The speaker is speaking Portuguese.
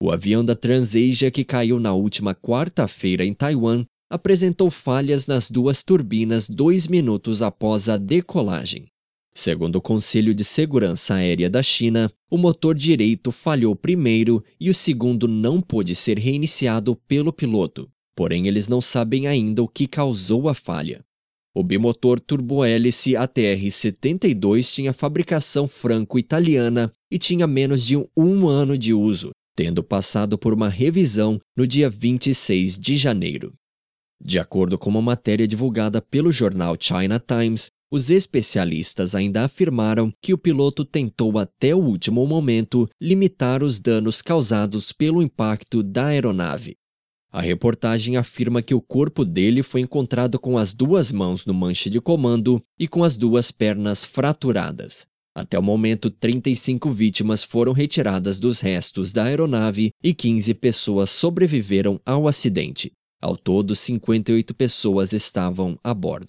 O avião da Transasia que caiu na última quarta-feira em Taiwan apresentou falhas nas duas turbinas dois minutos após a decolagem. Segundo o Conselho de Segurança Aérea da China, o motor direito falhou primeiro e o segundo não pôde ser reiniciado pelo piloto. Porém, eles não sabem ainda o que causou a falha. O bimotor turbohélice ATR-72 tinha fabricação franco-italiana e tinha menos de um ano de uso, tendo passado por uma revisão no dia 26 de janeiro. De acordo com uma matéria divulgada pelo jornal China Times, os especialistas ainda afirmaram que o piloto tentou até o último momento limitar os danos causados pelo impacto da aeronave. A reportagem afirma que o corpo dele foi encontrado com as duas mãos no manche de comando e com as duas pernas fraturadas. Até o momento, 35 vítimas foram retiradas dos restos da aeronave e 15 pessoas sobreviveram ao acidente. Ao todo, 58 pessoas estavam a bordo.